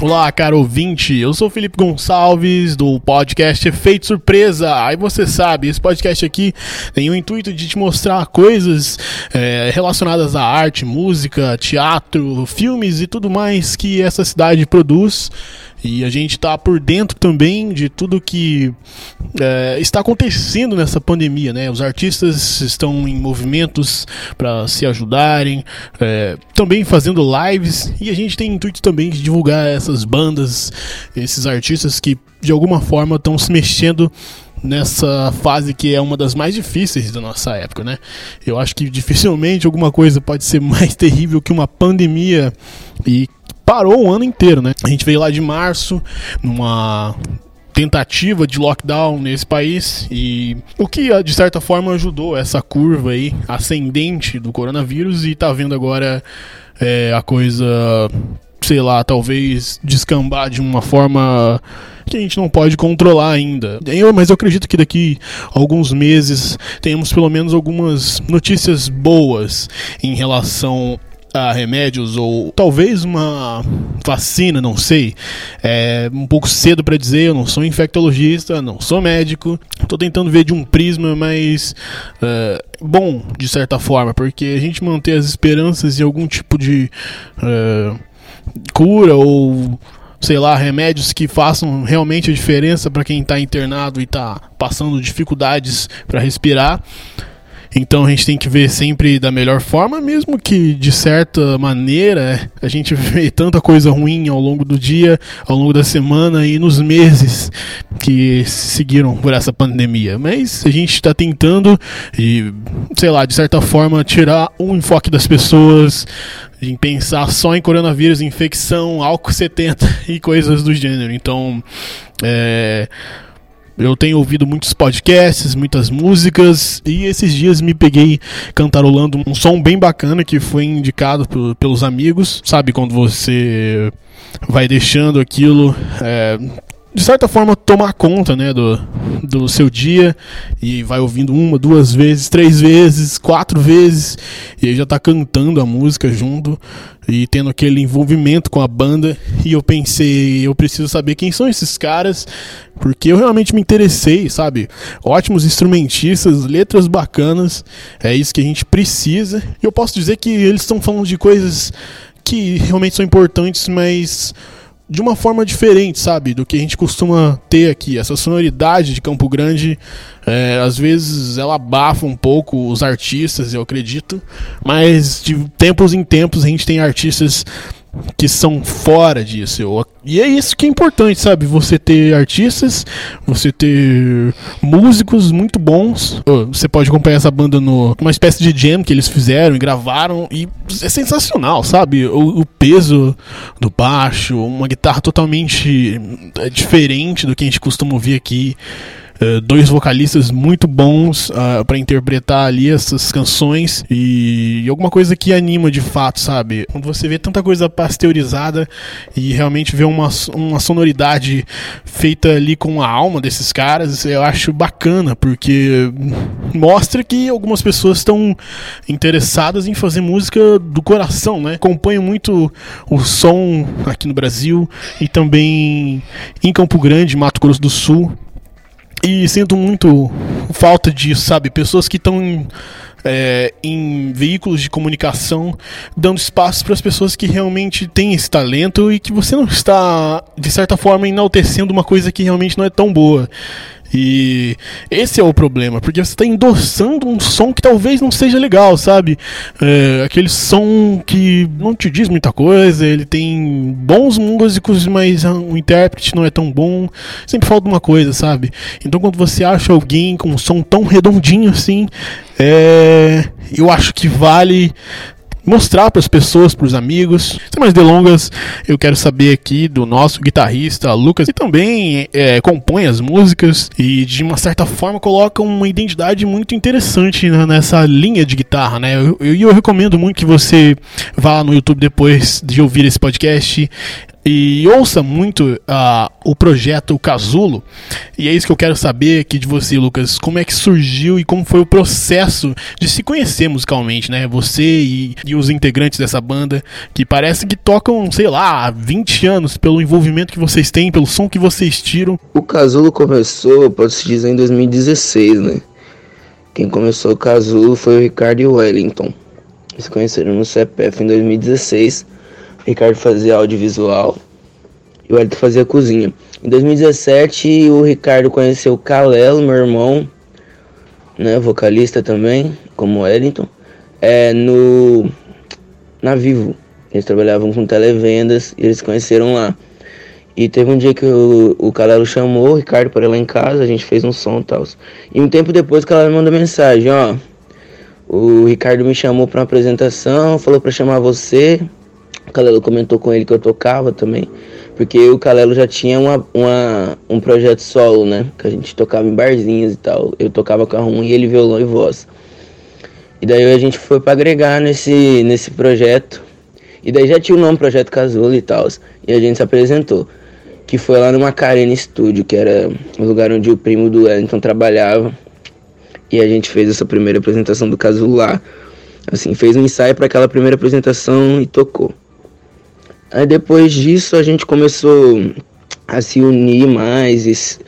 Olá, caro ouvinte, eu sou Felipe Gonçalves do podcast Efeito Surpresa. Aí você sabe, esse podcast aqui tem o intuito de te mostrar coisas é, relacionadas à arte, música, teatro, filmes e tudo mais que essa cidade produz. E a gente está por dentro também de tudo que é, está acontecendo nessa pandemia, né? Os artistas estão em movimentos para se ajudarem, é, também fazendo lives e a gente tem intuito também de divulgar essas bandas, esses artistas que de alguma forma estão se mexendo nessa fase que é uma das mais difíceis da nossa época, né? Eu acho que dificilmente alguma coisa pode ser mais terrível que uma pandemia e parou o ano inteiro, né? A gente veio lá de março, numa tentativa de lockdown nesse país e o que de certa forma ajudou essa curva aí ascendente do coronavírus e tá vendo agora é, a coisa sei lá talvez descambar de uma forma que a gente não pode controlar ainda. Eu, mas eu acredito que daqui alguns meses tenhamos pelo menos algumas notícias boas em relação a remédios ou talvez uma vacina, não sei. É um pouco cedo para dizer, eu não sou infectologista, não sou médico. Estou tentando ver de um prisma mais uh, bom, de certa forma, porque a gente manter as esperanças de algum tipo de uh, cura ou sei lá, remédios que façam realmente a diferença para quem está internado e está passando dificuldades para respirar. Então a gente tem que ver sempre da melhor forma, mesmo que de certa maneira a gente vê tanta coisa ruim ao longo do dia, ao longo da semana e nos meses que seguiram por essa pandemia. Mas a gente está tentando e, sei lá, de certa forma tirar o enfoque das pessoas em pensar só em coronavírus, infecção, álcool 70 e coisas do gênero. Então, é eu tenho ouvido muitos podcasts, muitas músicas e esses dias me peguei cantarolando um som bem bacana que foi indicado pelos amigos. Sabe quando você vai deixando aquilo é, de certa forma tomar conta né, do, do seu dia. E vai ouvindo uma, duas vezes, três vezes, quatro vezes. E aí já tá cantando a música junto. E tendo aquele envolvimento com a banda. E eu pensei, eu preciso saber quem são esses caras. Porque eu realmente me interessei, sabe? Ótimos instrumentistas, letras bacanas, é isso que a gente precisa. E eu posso dizer que eles estão falando de coisas que realmente são importantes, mas de uma forma diferente, sabe? Do que a gente costuma ter aqui. Essa sonoridade de Campo Grande, é, às vezes ela abafa um pouco os artistas, eu acredito. Mas de tempos em tempos a gente tem artistas que são fora disso. E é isso que é importante, sabe? Você ter artistas, você ter músicos muito bons. Você pode acompanhar essa banda no uma espécie de jam que eles fizeram e gravaram e é sensacional, sabe? O, o peso do baixo, uma guitarra totalmente é, diferente do que a gente costuma ouvir aqui. Eh, dois vocalistas muito bons uh, ah, para interpretar ali essas canções e, e, alguma coisa que anima de fato, sabe? Quando você vê tanta coisa pasteurizada e realmente vê uma, uma sonoridade feita ali com a alma desses caras, eu acho bacana, porque mostra que algumas pessoas estão interessadas em fazer música do coração, né? Acompanho muito o som aqui no Brasil e também em Campo Grande, Mato Grosso do Sul. E sinto muito falta disso, sabe? Pessoas que estão é, em veículos de comunicação dando espaço para as pessoas que realmente têm esse talento e que você não está, de certa forma, enaltecendo uma coisa que realmente não é tão boa. E esse é o problema, porque você está endossando um som que talvez não seja legal, sabe? É, aquele som que não te diz muita coisa, ele tem bons músicos, mas o intérprete não é tão bom. Sempre falta uma coisa, sabe? Então quando você acha alguém com um som tão redondinho assim, é, eu acho que vale mostrar para as pessoas, para os amigos. Sem mais delongas, eu quero saber aqui do nosso guitarrista Lucas, que também é, compõe as músicas e de uma certa forma coloca uma identidade muito interessante né, nessa linha de guitarra, né? E eu, eu, eu recomendo muito que você vá no YouTube depois de ouvir esse podcast e ouça muito uh, o projeto Casulo. E é isso que eu quero saber aqui de você, Lucas. Como é que surgiu e como foi o processo de se conhecer musicalmente, né? Você e, e os integrantes dessa banda, que parece que tocam, sei lá, há 20 anos, pelo envolvimento que vocês têm, pelo som que vocês tiram. O Casulo começou, pode-se dizer, em 2016, né? Quem começou o Casulo foi o Ricardo e o Wellington. Eles se conheceram no CPF em 2016. Ricardo fazia audiovisual e o Wellington fazia cozinha. Em 2017, o Ricardo conheceu o Calelo, meu irmão, né, vocalista também, como Wellington, é, no, na Vivo. Eles trabalhavam com televendas e eles se conheceram lá. E teve um dia que o, o chamou o Ricardo para ir lá em casa, a gente fez um som e tal. E um tempo depois o Calelo mandou mensagem, ó. O Ricardo me chamou para uma apresentação, falou para chamar você. O Calelo comentou com ele que eu tocava também. Porque o Calelo já tinha uma, uma, um projeto solo, né? Que a gente tocava em barzinhos e tal. Eu tocava carrom e ele violão e voz. E daí a gente foi para agregar nesse, nesse projeto. E daí já tinha o nome Projeto Casulo e tal. E a gente se apresentou que foi lá no Macarena Studio, que era o lugar onde o primo do Wellington trabalhava. E a gente fez essa primeira apresentação do caso lá. Assim, fez um ensaio para aquela primeira apresentação e tocou. Aí depois disso a gente começou a se unir mais e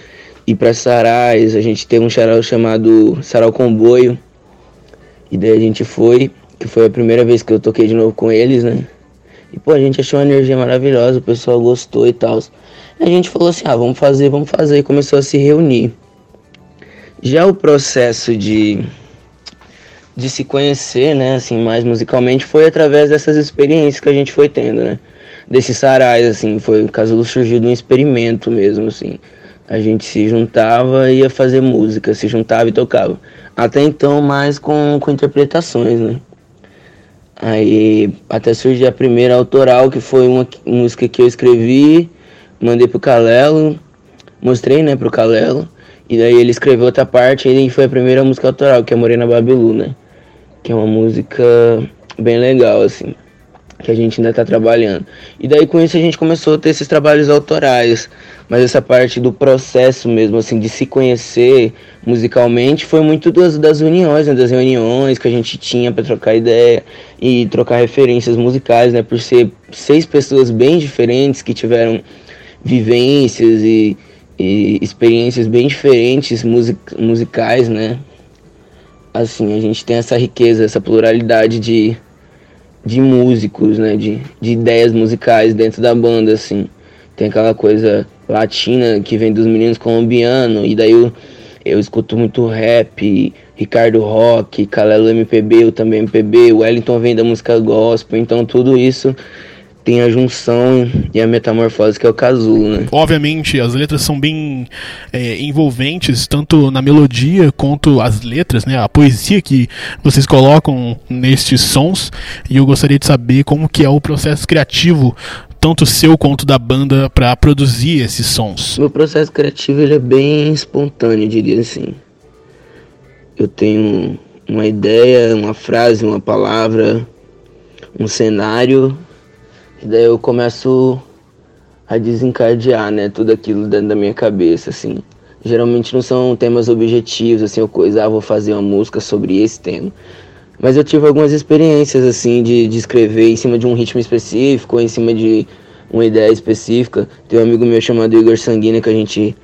ir para sarais. A gente teve um sarau chamado Sarau Comboio. E daí a gente foi, que foi a primeira vez que eu toquei de novo com eles, né? E pô, a gente achou uma energia maravilhosa, o pessoal gostou e tal. A gente falou assim, ah, vamos fazer, vamos fazer, e começou a se reunir. Já o processo de, de se conhecer, né, assim, mais musicalmente, foi através dessas experiências que a gente foi tendo, né? Desses sarais, assim, foi, o Casulo surgiu de um experimento mesmo, assim. A gente se juntava e ia fazer música, se juntava e tocava. Até então, mais com, com interpretações, né? Aí até surgiu a primeira autoral, que foi uma música que eu escrevi mandei pro Calelo, mostrei, né, pro Calelo, e daí ele escreveu outra parte e foi a primeira música autoral, que é Morena Babilu, né? Que é uma música bem legal, assim, que a gente ainda tá trabalhando. E daí com isso a gente começou a ter esses trabalhos autorais, mas essa parte do processo mesmo, assim, de se conhecer musicalmente foi muito das, das uniões, né, das reuniões que a gente tinha para trocar ideia e trocar referências musicais, né, por ser seis pessoas bem diferentes que tiveram vivências e, e experiências bem diferentes music, musicais, né? Assim, a gente tem essa riqueza, essa pluralidade de, de músicos, né? De, de ideias musicais dentro da banda, assim. Tem aquela coisa latina que vem dos meninos colombianos, e daí eu, eu escuto muito rap, Ricardo Rock, Calelo MPB, eu também MPB, o Wellington vem da música gospel, então tudo isso tem a junção e a metamorfose que é o casulo, né? Obviamente, as letras são bem é, envolventes, tanto na melodia quanto as letras, né? A poesia que vocês colocam nestes sons. E eu gostaria de saber como que é o processo criativo tanto seu quanto da banda para produzir esses sons. Meu processo criativo ele é bem espontâneo, diria assim. Eu tenho uma ideia, uma frase, uma palavra, um cenário e daí eu começo a desencadear, né, tudo aquilo dentro da minha cabeça, assim. Geralmente não são temas objetivos, assim, ou coisa, ah, vou fazer uma música sobre esse tema. Mas eu tive algumas experiências, assim, de, de escrever em cima de um ritmo específico, em cima de uma ideia específica. Tem um amigo meu chamado Igor Sanguina que a gente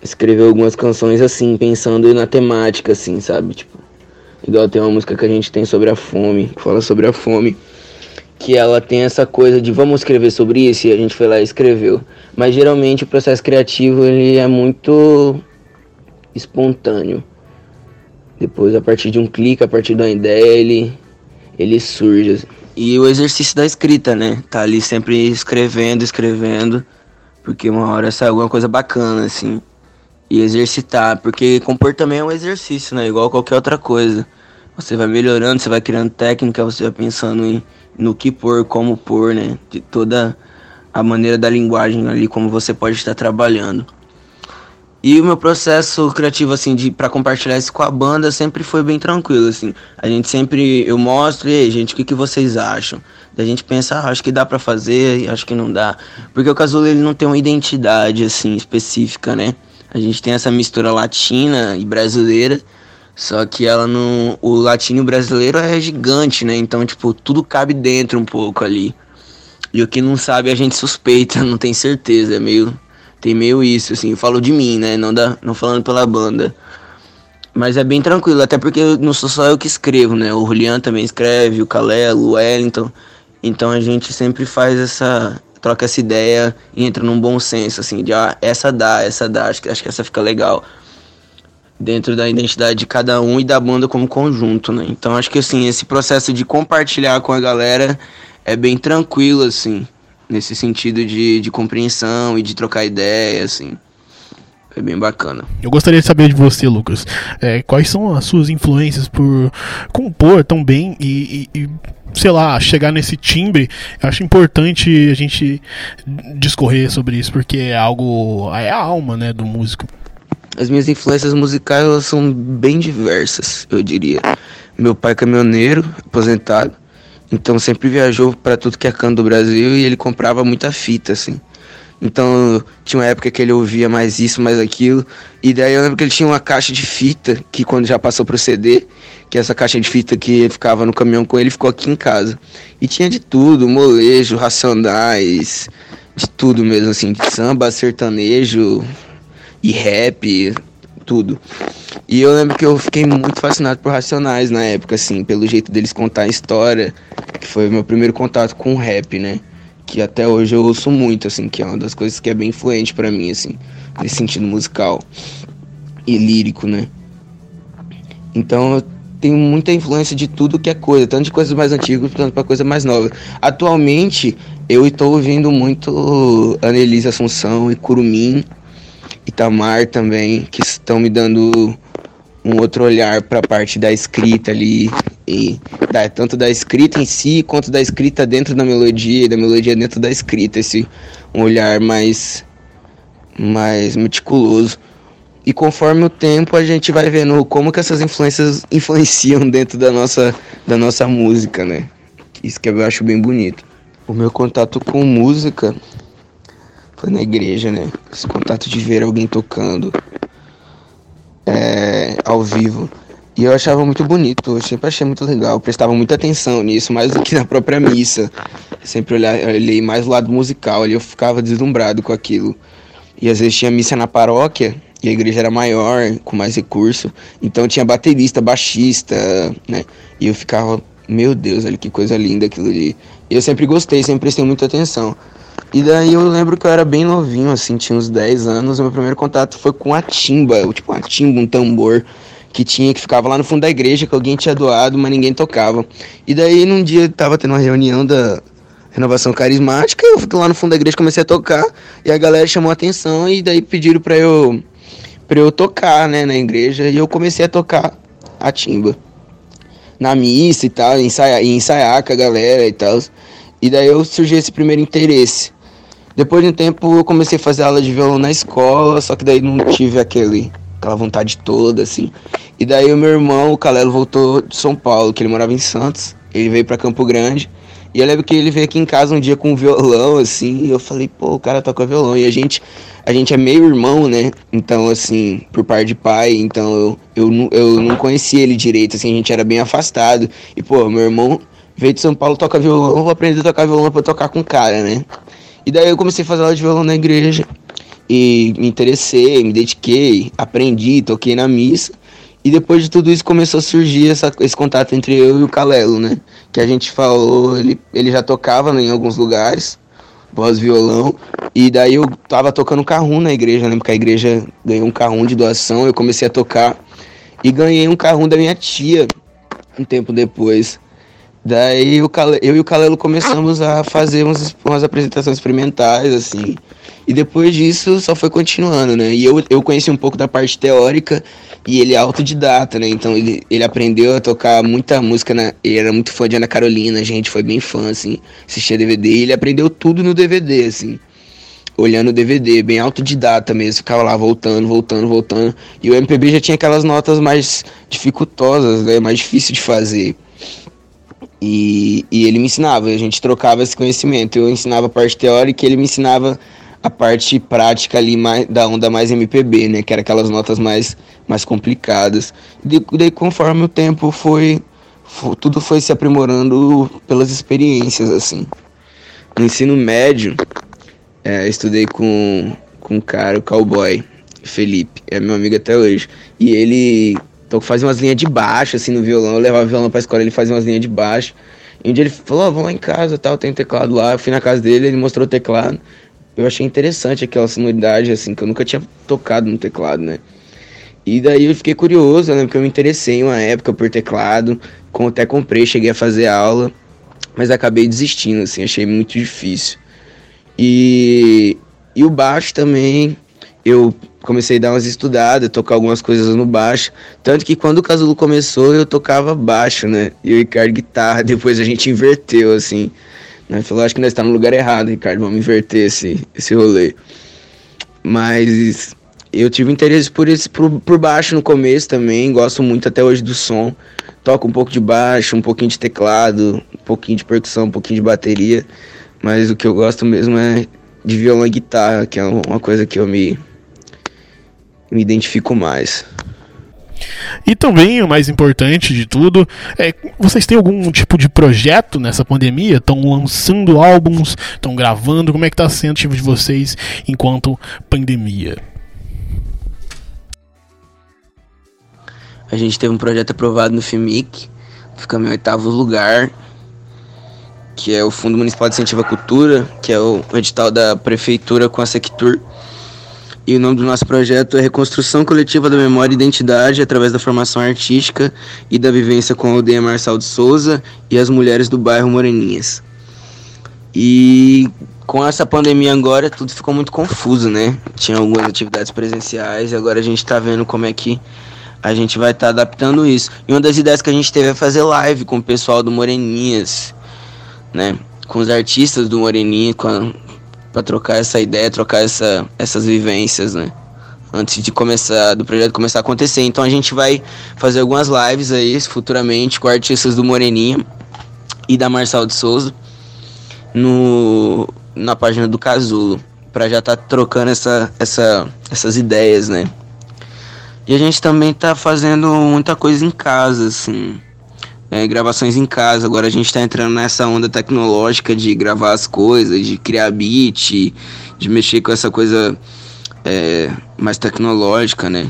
escreveu algumas canções assim, pensando na temática, assim, sabe? Tipo, igual tem uma música que a gente tem sobre a fome, que fala sobre a fome que ela tem essa coisa de vamos escrever sobre isso e a gente foi lá e escreveu. Mas geralmente o processo criativo ele é muito espontâneo. Depois a partir de um clique, a partir de uma ideia, ele ele surge. E o exercício da escrita, né? Tá ali sempre escrevendo, escrevendo, porque uma hora sai alguma coisa bacana assim. E exercitar, porque compor também é um exercício, né? Igual qualquer outra coisa. Você vai melhorando, você vai criando técnica, você vai pensando em no que pôr, como pôr, né? De toda a maneira da linguagem ali, como você pode estar trabalhando. E o meu processo criativo, assim, de para compartilhar isso com a banda sempre foi bem tranquilo, assim. A gente sempre, eu mostro, e aí, gente, o que, que vocês acham? Daí a gente pensa, ah, acho que dá para fazer, acho que não dá. Porque o Casulo, ele não tem uma identidade, assim, específica, né? A gente tem essa mistura latina e brasileira, só que ela não... O latino brasileiro é gigante, né? Então, tipo, tudo cabe dentro um pouco ali. E o que não sabe a gente suspeita, não tem certeza, é meio tem meio isso, assim, eu falo de mim, né? Não, da, não falando pela banda. Mas é bem tranquilo, até porque não sou só eu que escrevo, né? O Julian também escreve, o Calelo, o Wellington. Então a gente sempre faz essa. troca essa ideia e entra num bom senso, assim, de ah, essa dá, essa dá, acho que, acho que essa fica legal. Dentro da identidade de cada um e da banda como conjunto, né? Então acho que assim, esse processo de compartilhar com a galera é bem tranquilo, assim nesse sentido de, de compreensão e de trocar ideia, assim. É bem bacana. Eu gostaria de saber de você, Lucas, é, quais são as suas influências por compor tão bem e, e, e sei lá, chegar nesse timbre, eu acho importante a gente discorrer sobre isso, porque é algo. é a alma, né, do músico. As minhas influências musicais elas são bem diversas, eu diria. Meu pai é caminhoneiro, aposentado, então sempre viajou para tudo que é canto do Brasil e ele comprava muita fita, assim. Então tinha uma época que ele ouvia mais isso, mais aquilo. E daí eu lembro que ele tinha uma caixa de fita, que quando já passou pro CD, que essa caixa de fita que ficava no caminhão com ele, ficou aqui em casa. E tinha de tudo, molejo, racionais, de tudo mesmo, assim, de samba, sertanejo e rap, tudo. E eu lembro que eu fiquei muito fascinado por Racionais na época, assim, pelo jeito deles contar a história, que foi meu primeiro contato com o rap, né? Que até hoje eu ouço muito, assim, que é uma das coisas que é bem influente para mim, assim, nesse sentido musical e lírico, né? Então eu tenho muita influência de tudo que é coisa, tanto de coisas mais antigas quanto para coisa mais nova. Atualmente eu estou ouvindo muito Anelise Assunção e Curumim Itamar também, que estão me dando um outro olhar para a parte da escrita ali, e da, tanto da escrita em si, quanto da escrita dentro da melodia, e da melodia dentro da escrita, esse um olhar mais, mais meticuloso. E conforme o tempo a gente vai vendo como que essas influências influenciam dentro da nossa, da nossa música, né? Isso que eu acho bem bonito. O meu contato com música foi na igreja, né? Esse contato de ver alguém tocando é, ao vivo. E eu achava muito bonito, eu sempre achei muito legal, eu prestava muita atenção nisso, mais do que na própria missa. Sempre olhei, mais o lado musical, ali eu ficava deslumbrado com aquilo. E às vezes tinha missa na paróquia, e a igreja era maior, com mais recurso. Então tinha baterista, baixista, né? E eu ficava, meu Deus, olha que coisa linda aquilo ali. Eu sempre gostei, sempre prestei muita atenção. E daí eu lembro que eu era bem novinho, assim, tinha uns 10 anos. Meu primeiro contato foi com a timba, tipo uma timba, um tambor que tinha, que ficava lá no fundo da igreja, que alguém tinha doado, mas ninguém tocava. E daí num dia tava tendo uma reunião da renovação carismática, eu fui lá no fundo da igreja, comecei a tocar, e a galera chamou a atenção e daí pediram pra eu, pra eu tocar, né, na igreja, e eu comecei a tocar a timba. Na missa e tal, ensaiar, ensaiar com a galera e tal. E daí eu surgiu esse primeiro interesse. Depois de um tempo eu comecei a fazer aula de violão na escola, só que daí não tive aquele, aquela vontade toda, assim. E daí o meu irmão, o Calelo, voltou de São Paulo, que ele morava em Santos. Ele veio para Campo Grande. E eu lembro que ele veio aqui em casa um dia com um violão, assim, e eu falei, pô, o cara toca violão. E a gente, a gente é meio irmão, né? Então, assim, por par de pai, então eu, eu, eu não conhecia ele direito, assim, a gente era bem afastado. E, pô, meu irmão veio de São Paulo, toca violão, vou aprender a tocar violão pra tocar com o cara, né? E daí eu comecei a fazer aula de violão na igreja. E me interessei, me dediquei, aprendi, toquei na missa. E depois de tudo isso começou a surgir essa, esse contato entre eu e o Calelo, né? Que a gente falou, ele, ele já tocava em alguns lugares, voz violão. E daí eu tava tocando carrum na igreja, né? Porque a igreja ganhou um carrum de doação, eu comecei a tocar. E ganhei um carrum da minha tia um tempo depois. Daí eu e o Calelo começamos a fazer umas, umas apresentações experimentais, assim. E depois disso só foi continuando, né? E eu, eu conheci um pouco da parte teórica e ele é autodidata, né? Então ele, ele aprendeu a tocar muita música, na, ele era muito fã de Ana Carolina, gente foi bem fã, assim, assistia DVD e ele aprendeu tudo no DVD, assim. olhando o DVD, bem autodidata mesmo, ficava lá voltando, voltando, voltando. E o MPB já tinha aquelas notas mais dificultosas, né, mais difícil de fazer. E, e ele me ensinava, a gente trocava esse conhecimento. Eu ensinava a parte teórica e ele me ensinava a parte prática ali mais, da onda mais MPB, né? Que era aquelas notas mais, mais complicadas. E daí, conforme o tempo foi, foi, tudo foi se aprimorando pelas experiências, assim. No ensino médio, é, estudei com, com um cara, o cowboy, Felipe, é meu amigo até hoje. E ele então fazia umas linhas de baixo, assim, no violão. Eu levava o violão pra escola, ele fazia umas linhas de baixo. E um dia ele falou, oh, vamos lá em casa, tal, tem um teclado lá. Eu fui na casa dele, ele mostrou o teclado. Eu achei interessante aquela sonoridade, assim, que eu nunca tinha tocado no teclado, né? E daí eu fiquei curioso, né? Porque eu me interessei uma época por teclado. Até comprei, cheguei a fazer aula. Mas acabei desistindo, assim, achei muito difícil. E, e o baixo também, eu comecei a dar umas estudadas, tocar algumas coisas no baixo. Tanto que quando o Casulo começou, eu tocava baixo, né? E o Ricardo guitarra. Depois a gente inverteu, assim. Né? Falou, acho que nós estamos no lugar errado, Ricardo. Vamos inverter esse, esse rolê. Mas eu tive interesse por, esse, por, por baixo no começo também. Gosto muito até hoje do som. Toco um pouco de baixo, um pouquinho de teclado, um pouquinho de percussão, um pouquinho de bateria. Mas o que eu gosto mesmo é de violão e guitarra, que é uma coisa que eu me me identifico mais. E também, o mais importante de tudo, é vocês têm algum tipo de projeto nessa pandemia? Estão lançando álbuns? Estão gravando? Como é que está sendo o tipo de vocês enquanto pandemia? A gente teve um projeto aprovado no FIMIC, ficamos em oitavo lugar, que é o Fundo Municipal de Incentivo à Cultura, que é o edital da Prefeitura com a Sectur e o nome do nosso projeto é Reconstrução Coletiva da Memória e Identidade através da formação artística e da vivência com a aldeia Marçal de Souza e as mulheres do bairro Moreninhas. E com essa pandemia agora tudo ficou muito confuso, né? Tinha algumas atividades presenciais e agora a gente está vendo como é que a gente vai estar tá adaptando isso. E uma das ideias que a gente teve é fazer live com o pessoal do Moreninhas, né? Com os artistas do Moreninha, com a, para trocar essa ideia, trocar essa, essas vivências, né? Antes de começar, do projeto começar a acontecer. Então a gente vai fazer algumas lives aí futuramente com artistas do Moreninha e da Marçal de Souza no, na página do Casulo, para já estar tá trocando essa, essa, essas ideias, né? E a gente também tá fazendo muita coisa em casa, assim é, gravações em casa. Agora a gente está entrando nessa onda tecnológica de gravar as coisas, de criar beat, de mexer com essa coisa é, mais tecnológica, né?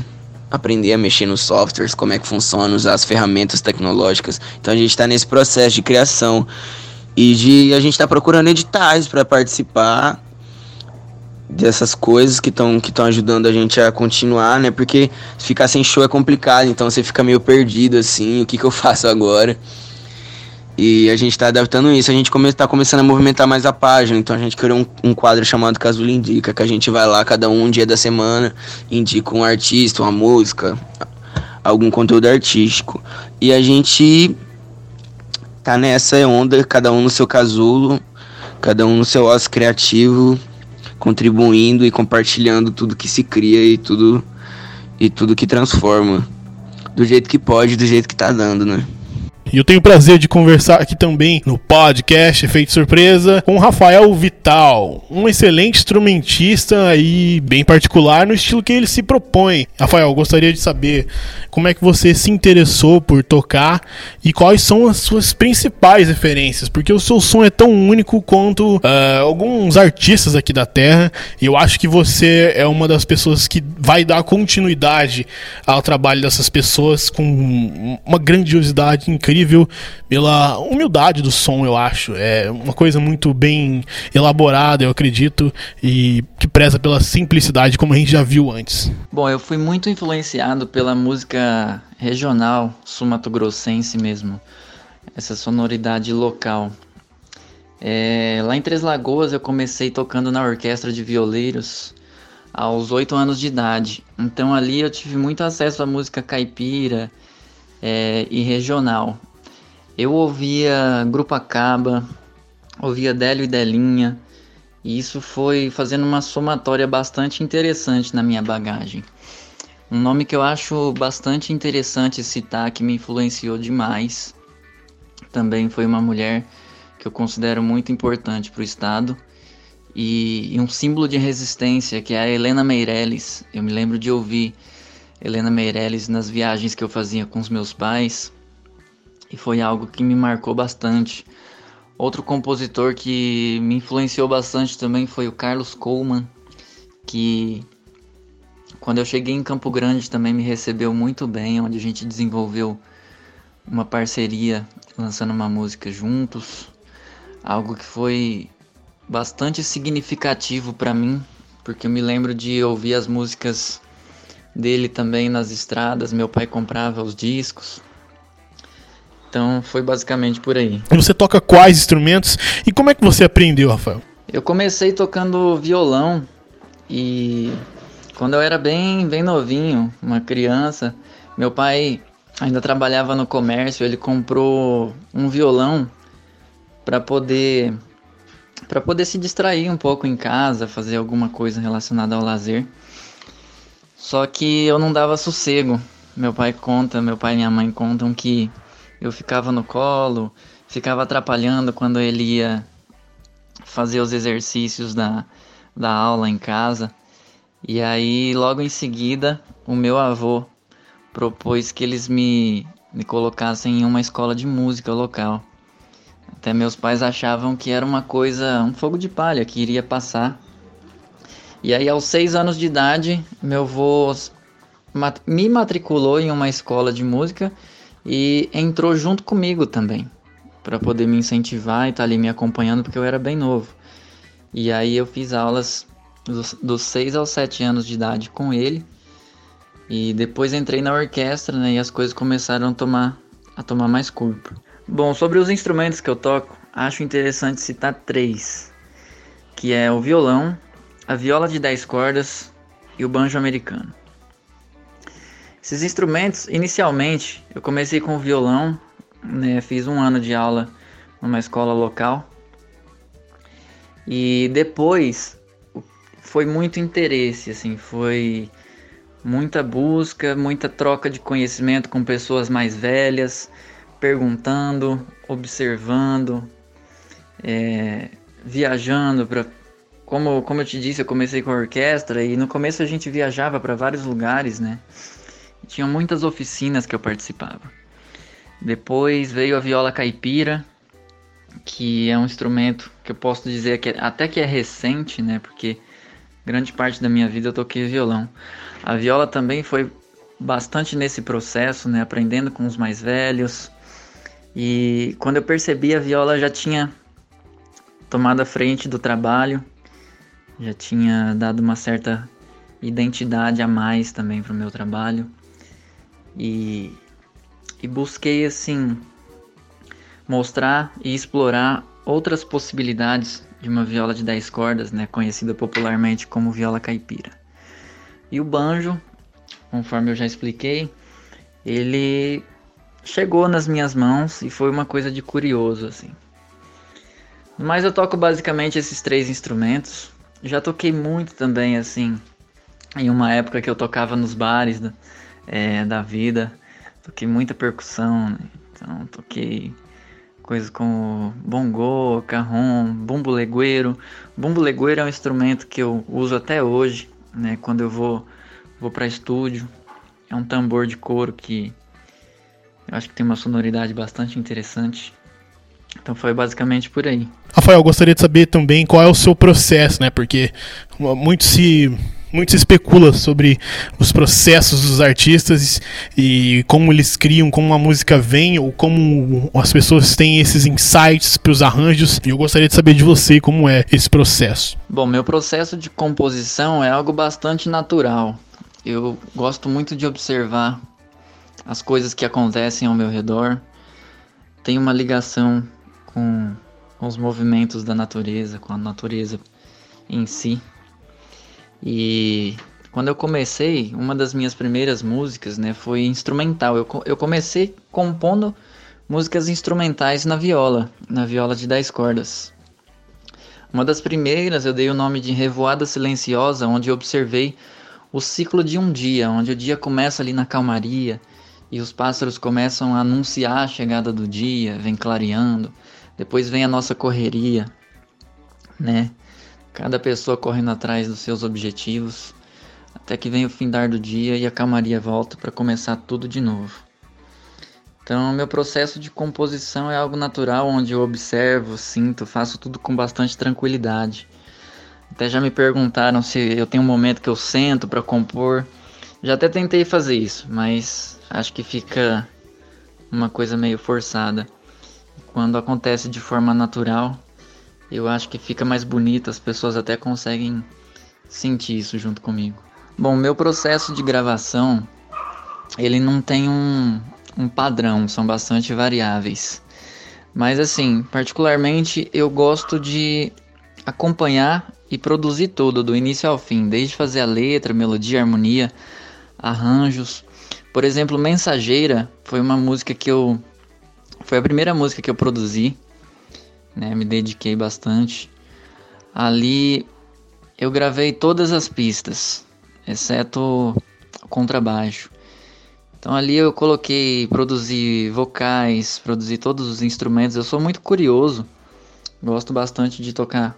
Aprender a mexer nos softwares, como é que funciona, usar as ferramentas tecnológicas. Então a gente está nesse processo de criação e de a gente está procurando editais para participar dessas coisas que estão que estão ajudando a gente a continuar, né? Porque ficar sem show é complicado, então você fica meio perdido assim, o que que eu faço agora? E a gente está adaptando isso, a gente come, tá começando a movimentar mais a página, então a gente criou um, um quadro chamado Casulo Indica, que a gente vai lá cada um, um dia da semana, indica um artista, uma música, algum conteúdo artístico. E a gente tá nessa onda, cada um no seu casulo, cada um no seu ócio criativo, contribuindo e compartilhando tudo que se cria e tudo e tudo que transforma do jeito que pode, do jeito que tá dando, né? E eu tenho o prazer de conversar aqui também no podcast Efeito Surpresa com Rafael Vital, um excelente instrumentista e bem particular no estilo que ele se propõe. Rafael, gostaria de saber como é que você se interessou por tocar e quais são as suas principais referências, porque o seu som é tão único quanto uh, alguns artistas aqui da Terra. E eu acho que você é uma das pessoas que vai dar continuidade ao trabalho dessas pessoas com uma grandiosidade incrível incrível pela humildade do som, eu acho. É uma coisa muito bem elaborada, eu acredito, e que preza pela simplicidade, como a gente já viu antes. Bom, eu fui muito influenciado pela música regional, sumato-grossense mesmo, essa sonoridade local. É, lá em Três Lagoas eu comecei tocando na orquestra de violeiros aos oito anos de idade. Então ali eu tive muito acesso à música caipira é, e regional. Eu ouvia Grupo Acaba, ouvia Délio e Delinha, E isso foi fazendo uma somatória bastante interessante na minha bagagem. Um nome que eu acho bastante interessante citar, que me influenciou demais, também foi uma mulher que eu considero muito importante para o Estado e, e, um símbolo de resistência, que é a Helena Meirelles. Eu me lembro de ouvir Helena Meirelles nas viagens que eu fazia com os meus pais e foi algo que me marcou bastante. Outro compositor que me influenciou bastante também foi o Carlos Coleman, que quando eu cheguei em Campo Grande também me recebeu muito bem, onde a gente desenvolveu uma parceria lançando uma música juntos, algo que foi bastante significativo para mim, porque eu me lembro de ouvir as músicas dele também nas estradas, meu pai comprava os discos. Então foi basicamente por aí. Você toca quais instrumentos e como é que você aprendeu, Rafael? Eu comecei tocando violão e quando eu era bem, bem novinho, uma criança, meu pai ainda trabalhava no comércio, ele comprou um violão para poder para poder se distrair um pouco em casa, fazer alguma coisa relacionada ao lazer. Só que eu não dava sossego. Meu pai conta, meu pai e minha mãe contam que eu ficava no colo, ficava atrapalhando quando ele ia fazer os exercícios da, da aula em casa. E aí, logo em seguida, o meu avô propôs que eles me, me colocassem em uma escola de música local. Até meus pais achavam que era uma coisa, um fogo de palha que iria passar. E aí, aos seis anos de idade, meu avô me matriculou em uma escola de música e entrou junto comigo também, para poder me incentivar e estar tá ali me acompanhando, porque eu era bem novo. E aí eu fiz aulas dos, 6 aos 7 anos de idade com ele. E depois entrei na orquestra, né, e as coisas começaram a tomar, a tomar mais corpo. Bom, sobre os instrumentos que eu toco, acho interessante citar três, que é o violão, a viola de 10 cordas e o banjo americano. Esses instrumentos, inicialmente, eu comecei com violão, né, fiz um ano de aula numa escola local. E depois foi muito interesse, assim, foi muita busca, muita troca de conhecimento com pessoas mais velhas, perguntando, observando, é, viajando para como, como eu te disse, eu comecei com a orquestra e no começo a gente viajava para vários lugares, né? Tinham muitas oficinas que eu participava. Depois veio a viola caipira, que é um instrumento que eu posso dizer que é, até que é recente, né? Porque grande parte da minha vida eu toquei violão. A viola também foi bastante nesse processo, né? Aprendendo com os mais velhos. E quando eu percebi, a viola já tinha tomado a frente do trabalho, já tinha dado uma certa identidade a mais também para o meu trabalho e, e busquei assim mostrar e explorar outras possibilidades de uma viola de 10 cordas, né, conhecida popularmente como viola caipira. E o banjo, conforme eu já expliquei, ele chegou nas minhas mãos e foi uma coisa de curioso assim. Mas eu toco basicamente esses três instrumentos. Já toquei muito também assim em uma época que eu tocava nos bares, né? É, da vida. Toquei muita percussão, né? então toquei coisas como bongô, carrom, bumbo legueiro. Bumbo legueiro é um instrumento que eu uso até hoje, né? Quando eu vou vou para estúdio. É um tambor de couro que eu acho que tem uma sonoridade bastante interessante. Então foi basicamente por aí. Rafael, gostaria de saber também qual é o seu processo, né? Porque muito se muito se especula sobre os processos dos artistas e como eles criam, como a música vem, ou como as pessoas têm esses insights para os arranjos. E eu gostaria de saber de você como é esse processo. Bom, meu processo de composição é algo bastante natural. Eu gosto muito de observar as coisas que acontecem ao meu redor. Tenho uma ligação com, com os movimentos da natureza, com a natureza em si. E quando eu comecei, uma das minhas primeiras músicas, né, foi instrumental. Eu, eu comecei compondo músicas instrumentais na viola, na viola de 10 cordas. Uma das primeiras eu dei o nome de Revoada Silenciosa, onde observei o ciclo de um dia, onde o dia começa ali na calmaria e os pássaros começam a anunciar a chegada do dia, vem clareando. Depois vem a nossa correria, né? Cada pessoa correndo atrás dos seus objetivos, até que vem o findar do dia e a calmaria volta para começar tudo de novo. Então, meu processo de composição é algo natural, onde eu observo, sinto, faço tudo com bastante tranquilidade. Até já me perguntaram se eu tenho um momento que eu sento para compor. Já até tentei fazer isso, mas acho que fica uma coisa meio forçada. Quando acontece de forma natural, eu acho que fica mais bonito, as pessoas até conseguem sentir isso junto comigo. Bom, meu processo de gravação, ele não tem um, um padrão, são bastante variáveis. Mas assim, particularmente eu gosto de acompanhar e produzir tudo do início ao fim, desde fazer a letra, melodia, harmonia, arranjos. Por exemplo, Mensageira foi uma música que eu foi a primeira música que eu produzi, né? Me dediquei bastante. Ali eu gravei todas as pistas, exceto o contrabaixo. Então ali eu coloquei, produzi vocais, produzi todos os instrumentos. Eu sou muito curioso, gosto bastante de tocar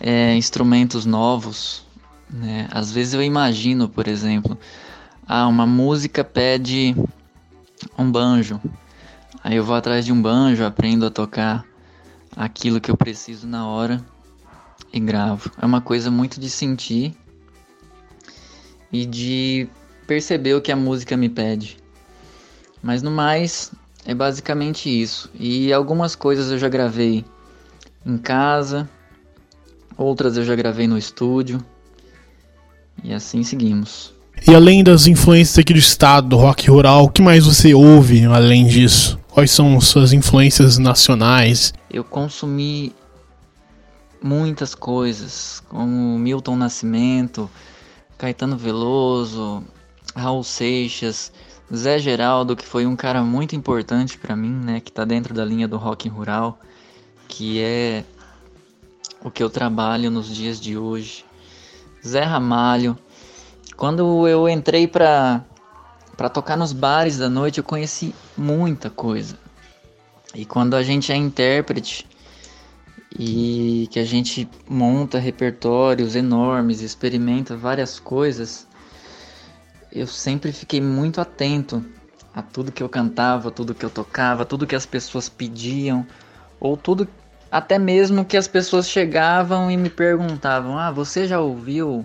é, instrumentos novos. Né? Às vezes eu imagino, por exemplo, ah, uma música pede um banjo. Aí eu vou atrás de um banjo, aprendo a tocar aquilo que eu preciso na hora e gravo. É uma coisa muito de sentir e de perceber o que a música me pede. Mas no mais, é basicamente isso. E algumas coisas eu já gravei em casa, outras eu já gravei no estúdio. E assim seguimos. E além das influências aqui do estado, do rock rural, o que mais você ouve além disso? Quais são suas influências nacionais? Eu consumi muitas coisas, como Milton Nascimento, Caetano Veloso, Raul Seixas, Zé Geraldo, que foi um cara muito importante para mim, né, que tá dentro da linha do rock rural, que é o que eu trabalho nos dias de hoje. Zé Ramalho. Quando eu entrei para para tocar nos bares da noite, eu conheci muita coisa. E quando a gente é intérprete e que a gente monta repertórios enormes, experimenta várias coisas, eu sempre fiquei muito atento a tudo que eu cantava, tudo que eu tocava, tudo que as pessoas pediam, ou tudo, até mesmo que as pessoas chegavam e me perguntavam: Ah, você já ouviu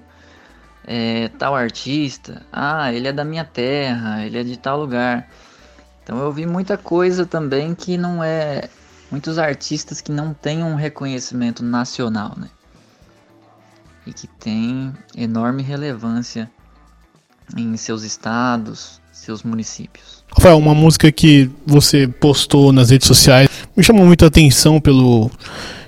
é, tal artista? Ah, ele é da minha terra, ele é de tal lugar. Então eu vi muita coisa também que não é. Muitos artistas que não têm um reconhecimento nacional, né? E que tem enorme relevância em seus estados, seus municípios. Rafael, uma música que você postou nas redes sociais me chamou muita atenção pelo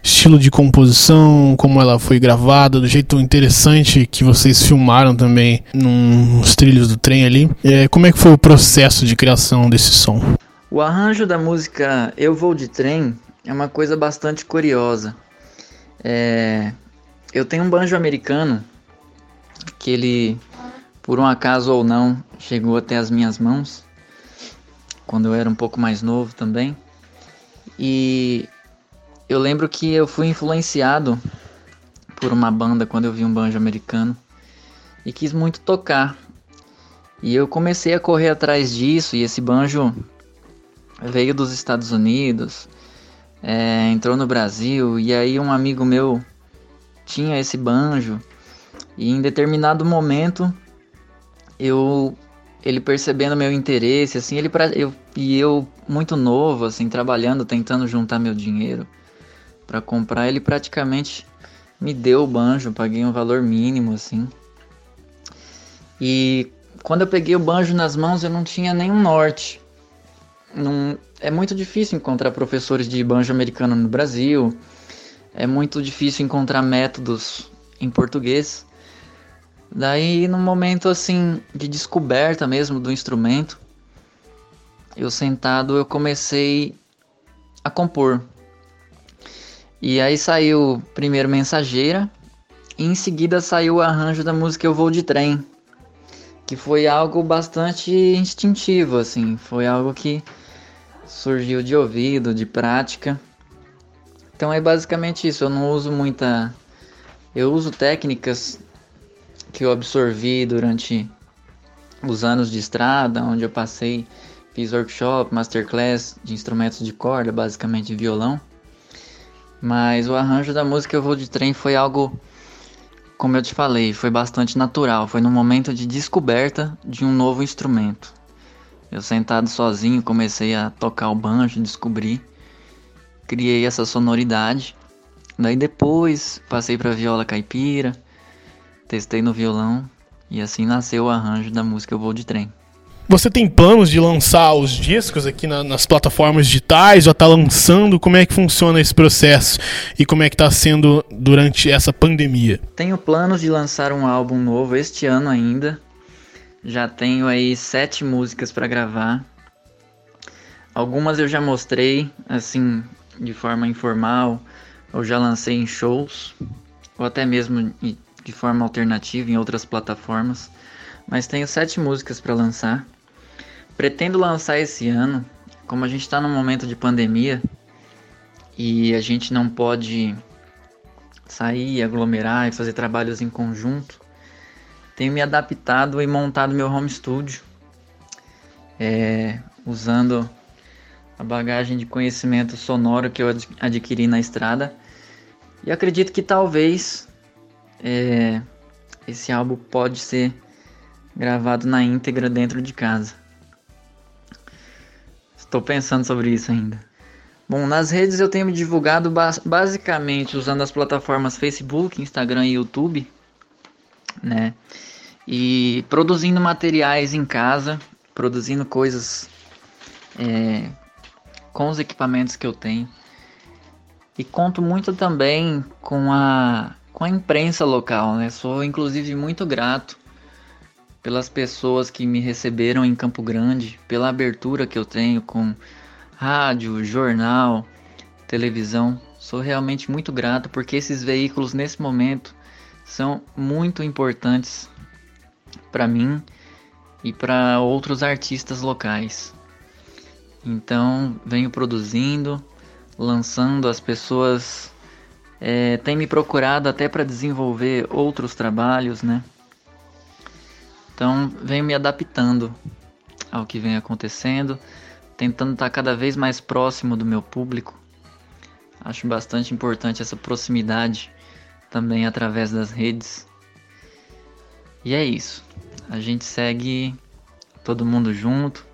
estilo de composição, como ela foi gravada, do jeito interessante que vocês filmaram também nos trilhos do trem ali. É, como é que foi o processo de criação desse som? O arranjo da música Eu Vou de Trem é uma coisa bastante curiosa. É, eu tenho um banjo americano que ele por um acaso ou não, chegou até as minhas mãos, quando eu era um pouco mais novo também. E eu lembro que eu fui influenciado por uma banda quando eu vi um banjo americano e quis muito tocar. E eu comecei a correr atrás disso, e esse banjo veio dos Estados Unidos, é, entrou no Brasil, e aí um amigo meu tinha esse banjo, e em determinado momento eu ele percebendo meu interesse, assim, ele pra, eu e eu muito novo, assim, trabalhando, tentando juntar meu dinheiro para comprar, ele praticamente me deu o banjo, paguei um valor mínimo, assim. E quando eu peguei o banjo nas mãos, eu não tinha nenhum norte. Não, é muito difícil encontrar professores de banjo americano no Brasil. É muito difícil encontrar métodos em português. Daí, num momento assim de descoberta mesmo do instrumento, eu sentado eu comecei a compor. E aí saiu primeiro Mensageira, e em seguida saiu o arranjo da música Eu Vou de Trem, que foi algo bastante instintivo, assim, foi algo que surgiu de ouvido, de prática. Então é basicamente isso, eu não uso muita. Eu uso técnicas que eu absorvi durante os anos de estrada, onde eu passei, fiz workshop, masterclass de instrumentos de corda, basicamente violão. Mas o arranjo da música Eu Vou de Trem foi algo, como eu te falei, foi bastante natural. Foi no momento de descoberta de um novo instrumento. Eu sentado sozinho comecei a tocar o banjo, descobri, criei essa sonoridade. Daí depois passei para viola caipira, testei no violão e assim nasceu o arranjo da música Eu Vou de Trem. Você tem planos de lançar os discos aqui na, nas plataformas digitais? Já está lançando? Como é que funciona esse processo? E como é que está sendo durante essa pandemia? Tenho planos de lançar um álbum novo este ano ainda. Já tenho aí sete músicas para gravar. Algumas eu já mostrei, assim, de forma informal, ou já lancei em shows, ou até mesmo de forma alternativa em outras plataformas. Mas tenho sete músicas para lançar. Pretendo lançar esse ano, como a gente está num momento de pandemia e a gente não pode sair, aglomerar e fazer trabalhos em conjunto, tenho me adaptado e montado meu home studio, é, usando a bagagem de conhecimento sonoro que eu adquiri na estrada. E acredito que talvez é, esse álbum pode ser gravado na íntegra dentro de casa. Estou pensando sobre isso ainda. Bom, nas redes eu tenho me divulgado basicamente usando as plataformas Facebook, Instagram e YouTube, né? E produzindo materiais em casa, produzindo coisas é, com os equipamentos que eu tenho. E conto muito também com a, com a imprensa local, né? Sou inclusive muito grato pelas pessoas que me receberam em Campo Grande, pela abertura que eu tenho com rádio, jornal, televisão. Sou realmente muito grato porque esses veículos nesse momento são muito importantes para mim e para outros artistas locais. Então, venho produzindo, lançando, as pessoas é, têm me procurado até para desenvolver outros trabalhos, né? Então, venho me adaptando ao que vem acontecendo, tentando estar cada vez mais próximo do meu público. Acho bastante importante essa proximidade também através das redes. E é isso. A gente segue todo mundo junto,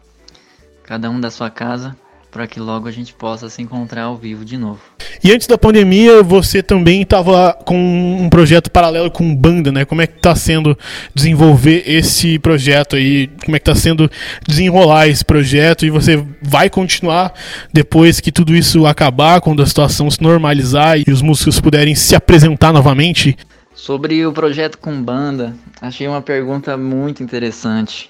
cada um da sua casa, para que logo a gente possa se encontrar ao vivo de novo. E antes da pandemia, você também estava com um projeto paralelo com banda, né? Como é que está sendo desenvolver esse projeto aí? Como é que está sendo desenrolar esse projeto? E você vai continuar depois que tudo isso acabar, quando a situação se normalizar e os músicos puderem se apresentar novamente? Sobre o projeto com banda, achei uma pergunta muito interessante.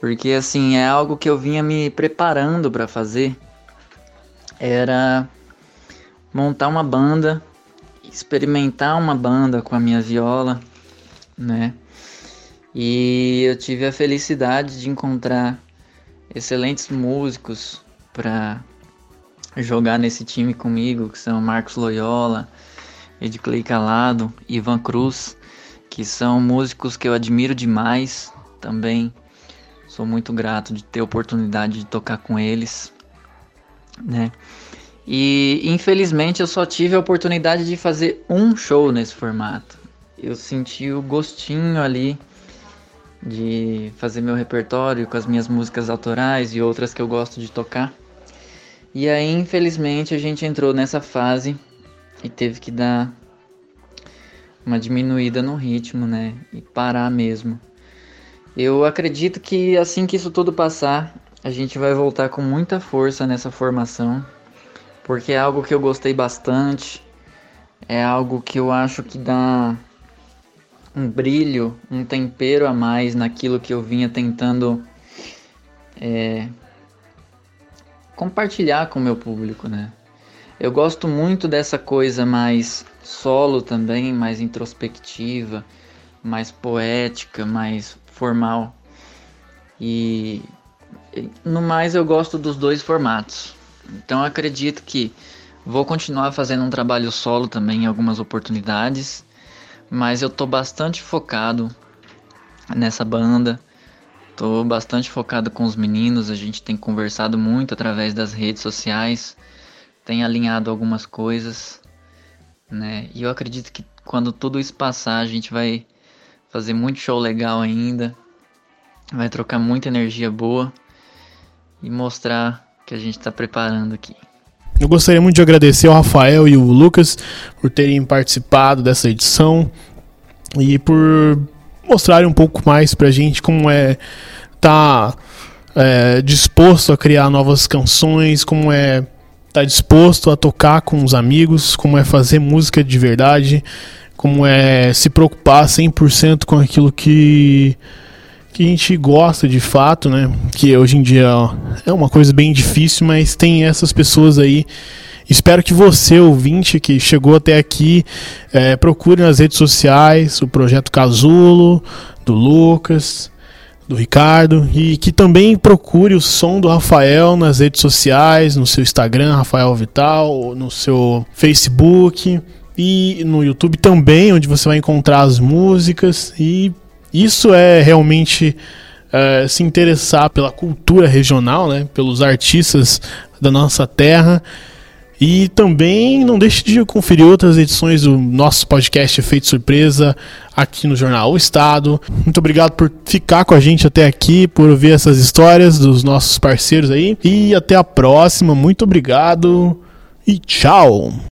Porque assim, é algo que eu vinha me preparando para fazer. Era montar uma banda, experimentar uma banda com a minha viola, né? E eu tive a felicidade de encontrar excelentes músicos para jogar nesse time comigo, que são Marcos Loyola, Edclay Calado, Ivan Cruz, que são músicos que eu admiro demais também. Sou muito grato de ter a oportunidade de tocar com eles, né? E infelizmente eu só tive a oportunidade de fazer um show nesse formato. Eu senti o gostinho ali de fazer meu repertório com as minhas músicas autorais e outras que eu gosto de tocar. E aí, infelizmente, a gente entrou nessa fase e teve que dar uma diminuída no ritmo, né? E parar mesmo. Eu acredito que assim que isso tudo passar, a gente vai voltar com muita força nessa formação porque é algo que eu gostei bastante, é algo que eu acho que dá um brilho, um tempero a mais naquilo que eu vinha tentando é, compartilhar com o meu público, né? Eu gosto muito dessa coisa mais solo também, mais introspectiva, mais poética, mais formal. E no mais eu gosto dos dois formatos. Então acredito que vou continuar fazendo um trabalho solo também em algumas oportunidades, mas eu tô bastante focado nessa banda. Tô bastante focado com os meninos, a gente tem conversado muito através das redes sociais tem alinhado algumas coisas, né? E eu acredito que quando tudo isso passar, a gente vai fazer muito show legal ainda, vai trocar muita energia boa e mostrar que a gente está preparando aqui. Eu gostaria muito de agradecer ao Rafael e o Lucas por terem participado dessa edição e por mostrarem um pouco mais pra gente como é tá é, disposto a criar novas canções, como é tá disposto a tocar com os amigos, como é fazer música de verdade, como é se preocupar 100% com aquilo que que a gente gosta de fato, né? Que hoje em dia é uma coisa bem difícil, mas tem essas pessoas aí. Espero que você, ouvinte, que chegou até aqui, é, procure nas redes sociais o Projeto Casulo, do Lucas, do Ricardo e que também procure o som do Rafael nas redes sociais, no seu Instagram, Rafael Vital, no seu Facebook e no YouTube também, onde você vai encontrar as músicas e isso é realmente é, se interessar pela cultura regional, né, pelos artistas da nossa terra. E também não deixe de conferir outras edições do nosso podcast Efeito Surpresa aqui no Jornal O Estado. Muito obrigado por ficar com a gente até aqui, por ouvir essas histórias dos nossos parceiros aí. E até a próxima. Muito obrigado e tchau!